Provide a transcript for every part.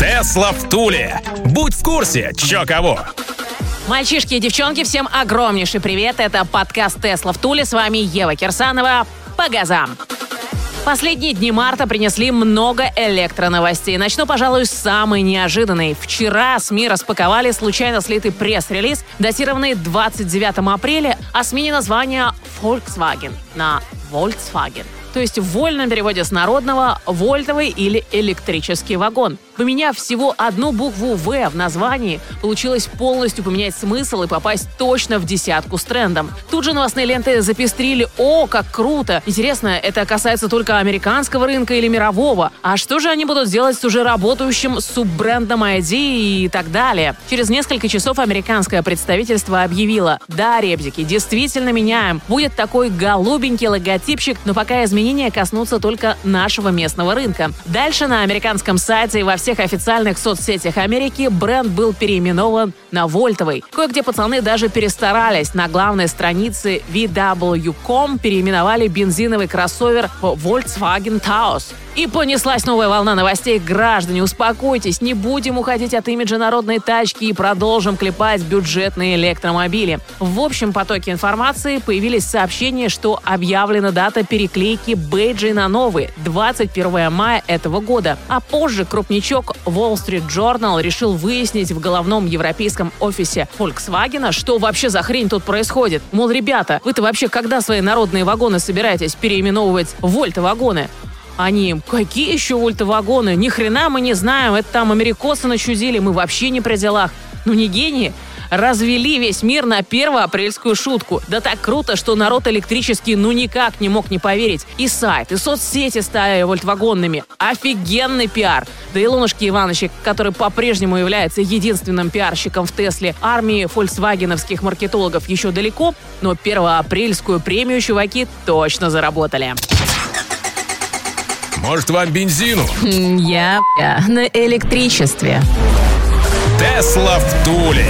Тесла в Туле. Будь в курсе, чё кого. Мальчишки и девчонки, всем огромнейший привет. Это подкаст «Тесла в Туле». С вами Ева Кирсанова. По газам. Последние дни марта принесли много электроновостей. Начну, пожалуй, с самой неожиданной. Вчера СМИ распаковали случайно слитый пресс-релиз, датированный 29 апреля, о смене названия Volkswagen на Volkswagen. То есть в вольном переводе с народного «вольтовый» или «электрический вагон». Поменяв всего одну букву «В» в названии, получилось полностью поменять смысл и попасть точно в десятку с трендом. Тут же новостные ленты запестрили «О, как круто!» Интересно, это касается только американского рынка или мирового? А что же они будут делать с уже работающим суббрендом ID и так далее? Через несколько часов американское представительство объявило «Да, ребзики, действительно меняем. Будет такой голубенький логотипчик, но пока изменения коснутся только нашего местного рынка». Дальше на американском сайте и во всех всех официальных соцсетях Америки бренд был переименован на Вольтовый. Кое-где пацаны даже перестарались. На главной странице VW.com переименовали бензиновый кроссовер в Volkswagen Taos. И понеслась новая волна новостей. Граждане, успокойтесь, не будем уходить от имиджа народной тачки и продолжим клепать бюджетные электромобили. В общем потоке информации появились сообщения, что объявлена дата переклейки бейджей на новые – 21 мая этого года. А позже крупничок Wall Street Journal решил выяснить в головном европейском офисе Volkswagen, что вообще за хрень тут происходит. Мол, ребята, вы-то вообще когда свои народные вагоны собираетесь переименовывать в вольты-вагоны? Они, какие еще вольтовагоны? Ни хрена мы не знаем, это там америкосы начудили, мы вообще не при делах. Ну не гении? развели весь мир на первоапрельскую шутку. Да так круто, что народ электрический ну никак не мог не поверить. И сайт, и соцсети стали вольтвагонными. Офигенный пиар. Да и Лунушки Ивановичек, который по-прежнему является единственным пиарщиком в Тесле армии фольксвагеновских маркетологов еще далеко, но первоапрельскую премию чуваки точно заработали. Может, вам бензину? Я, на электричестве. Тесла в Туле.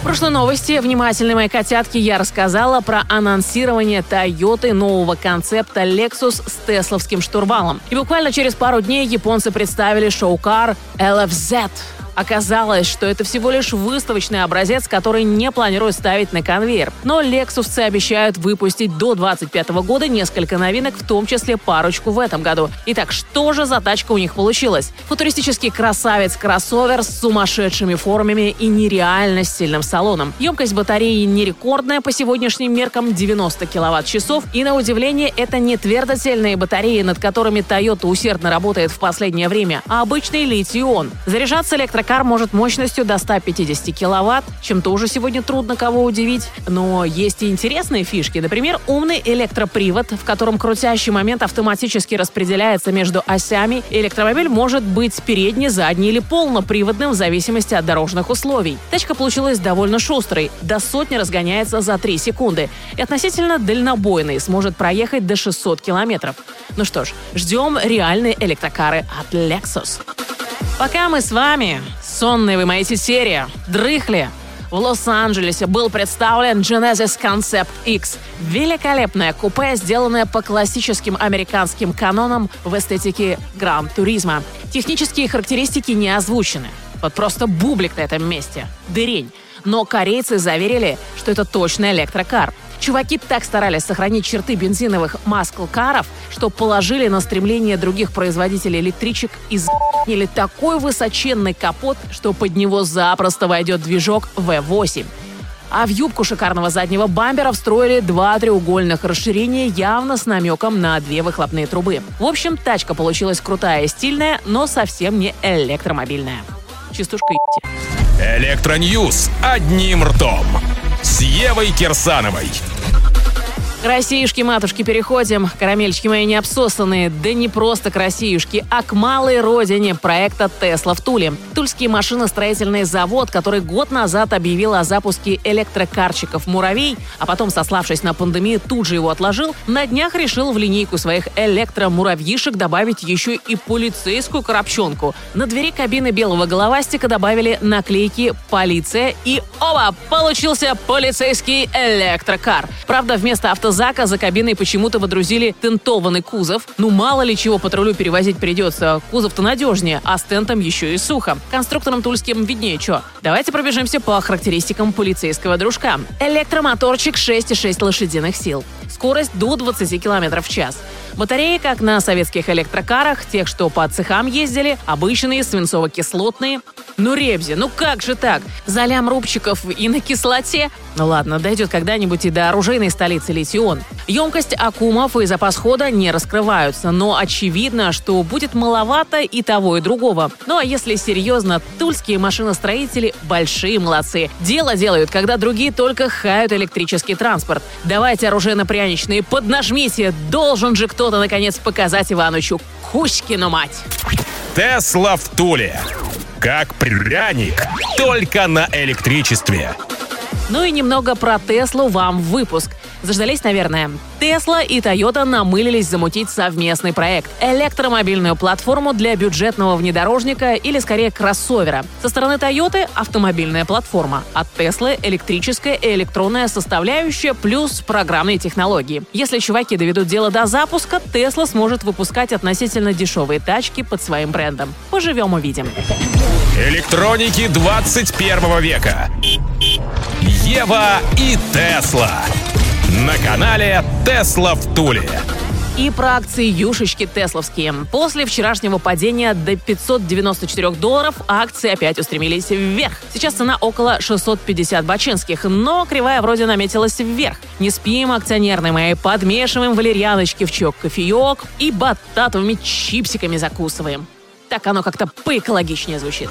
В прошлой новости внимательные мои котятки я рассказала про анонсирование Toyota нового концепта Lexus с тесловским штурвалом. И буквально через пару дней японцы представили шоу-кар LFZ Оказалось, что это всего лишь выставочный образец, который не планируют ставить на конвейер. Но лексусцы обещают выпустить до 2025 года несколько новинок, в том числе парочку в этом году. Итак, что же за тачка у них получилась? Футуристический красавец-кроссовер с сумасшедшими формами и нереально сильным салоном. Емкость батареи не рекордная по сегодняшним меркам 90 киловатт-часов. И на удивление, это не твердотельные батареи, над которыми Toyota усердно работает в последнее время, а обычный литий-ион. Заряжаться электро Электрокар может мощностью до 150 киловатт, чем тоже сегодня трудно кого удивить. Но есть и интересные фишки. Например, умный электропривод, в котором крутящий момент автоматически распределяется между осями. Электромобиль может быть передний, задний или полноприводным в зависимости от дорожных условий. Тачка получилась довольно шустрой. До сотни разгоняется за 3 секунды. И относительно дальнобойной, сможет проехать до 600 километров. Ну что ж, ждем реальные электрокары от Lexus. Пока мы с вами, сонные вы мои серия, дрыхли, в Лос-Анджелесе был представлен Genesis Concept X. Великолепное купе, сделанное по классическим американским канонам в эстетике гран-туризма. Технические характеристики не озвучены. Вот просто бублик на этом месте. Дырень. Но корейцы заверили, что это точно электрокар. Чуваки так старались сохранить черты бензиновых маскл-каров, что положили на стремление других производителей электричек и за***ли такой высоченный капот, что под него запросто войдет движок V8. А в юбку шикарного заднего бампера встроили два треугольных расширения, явно с намеком на две выхлопные трубы. В общем, тачка получилась крутая и стильная, но совсем не электромобильная. Частушка ебте. Электроньюз одним ртом с Евой Кирсановой. К Россиюшке, матушки, переходим. Карамельчики мои не обсосанные. Да не просто к Россиюшке, а к малой родине проекта «Тесла» в Туле. Тульский машиностроительный завод, который год назад объявил о запуске электрокарчиков «Муравей», а потом, сославшись на пандемию, тут же его отложил, на днях решил в линейку своих электромуравьишек добавить еще и полицейскую коробчонку. На двери кабины белого головастика добавили наклейки «Полиция» и опа! Получился полицейский электрокар. Правда, вместо авто автозака за кабиной почему-то водрузили тентованный кузов. Ну, мало ли чего патрулю перевозить придется. Кузов-то надежнее, а с тентом еще и сухо. Конструкторам тульским виднее что. Давайте пробежимся по характеристикам полицейского дружка. Электромоторчик 6,6 лошадиных сил. Скорость до 20 км в час. Батареи, как на советских электрокарах, тех, что по цехам ездили, обычные, свинцово-кислотные. Ну, Ребзи, ну как же так? Залям рубчиков и на кислоте? Ну ладно, дойдет когда-нибудь и до оружейной столицы Литион. Емкость аккумов и запас хода не раскрываются, но очевидно, что будет маловато и того, и другого. Ну а если серьезно, тульские машиностроители большие молодцы. Дело делают, когда другие только хают электрический транспорт. Давайте оружейно-пряничные, поднажмите, должен же кто-то наконец показать Иванычу Кузькину мать. Тесла в Туле. Как пряник, только на электричестве. Ну и немного про Теслу вам в выпуск. Заждались, наверное. Тесла и Toyota намылились замутить совместный проект – электромобильную платформу для бюджетного внедорожника или, скорее, кроссовера. Со стороны Toyota – автомобильная платформа, от Tesla – электрическая и электронная составляющая плюс программные технологии. Если чуваки доведут дело до запуска, Tesla сможет выпускать относительно дешевые тачки под своим брендом. Поживем – увидим. Электроники 21 века. Ева и Тесла. На канале Тесла в Туле. И про акции юшечки тесловские. После вчерашнего падения до 594 долларов акции опять устремились вверх. Сейчас цена около 650 бачинских, но кривая вроде наметилась вверх. Не спим, акционерные мои, подмешиваем валерьяночки в чок кофеек и бататовыми чипсиками закусываем. Так оно как-то поэкологичнее звучит.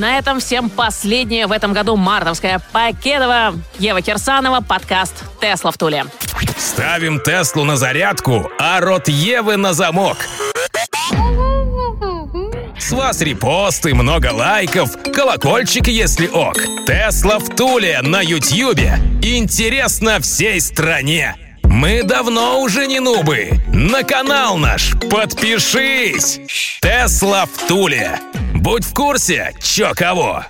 На этом всем последнее в этом году мартовская Покедова. Ева Кирсанова, подкаст «Тесла в Туле». Ставим Теслу на зарядку, а рот Евы на замок. С вас репосты, много лайков, колокольчик, если ок. Тесла в Туле на Ютьюбе. Интересно всей стране. Мы давно уже не нубы. На канал наш подпишись. Тесла в Туле. Будь в курсе, чё кого.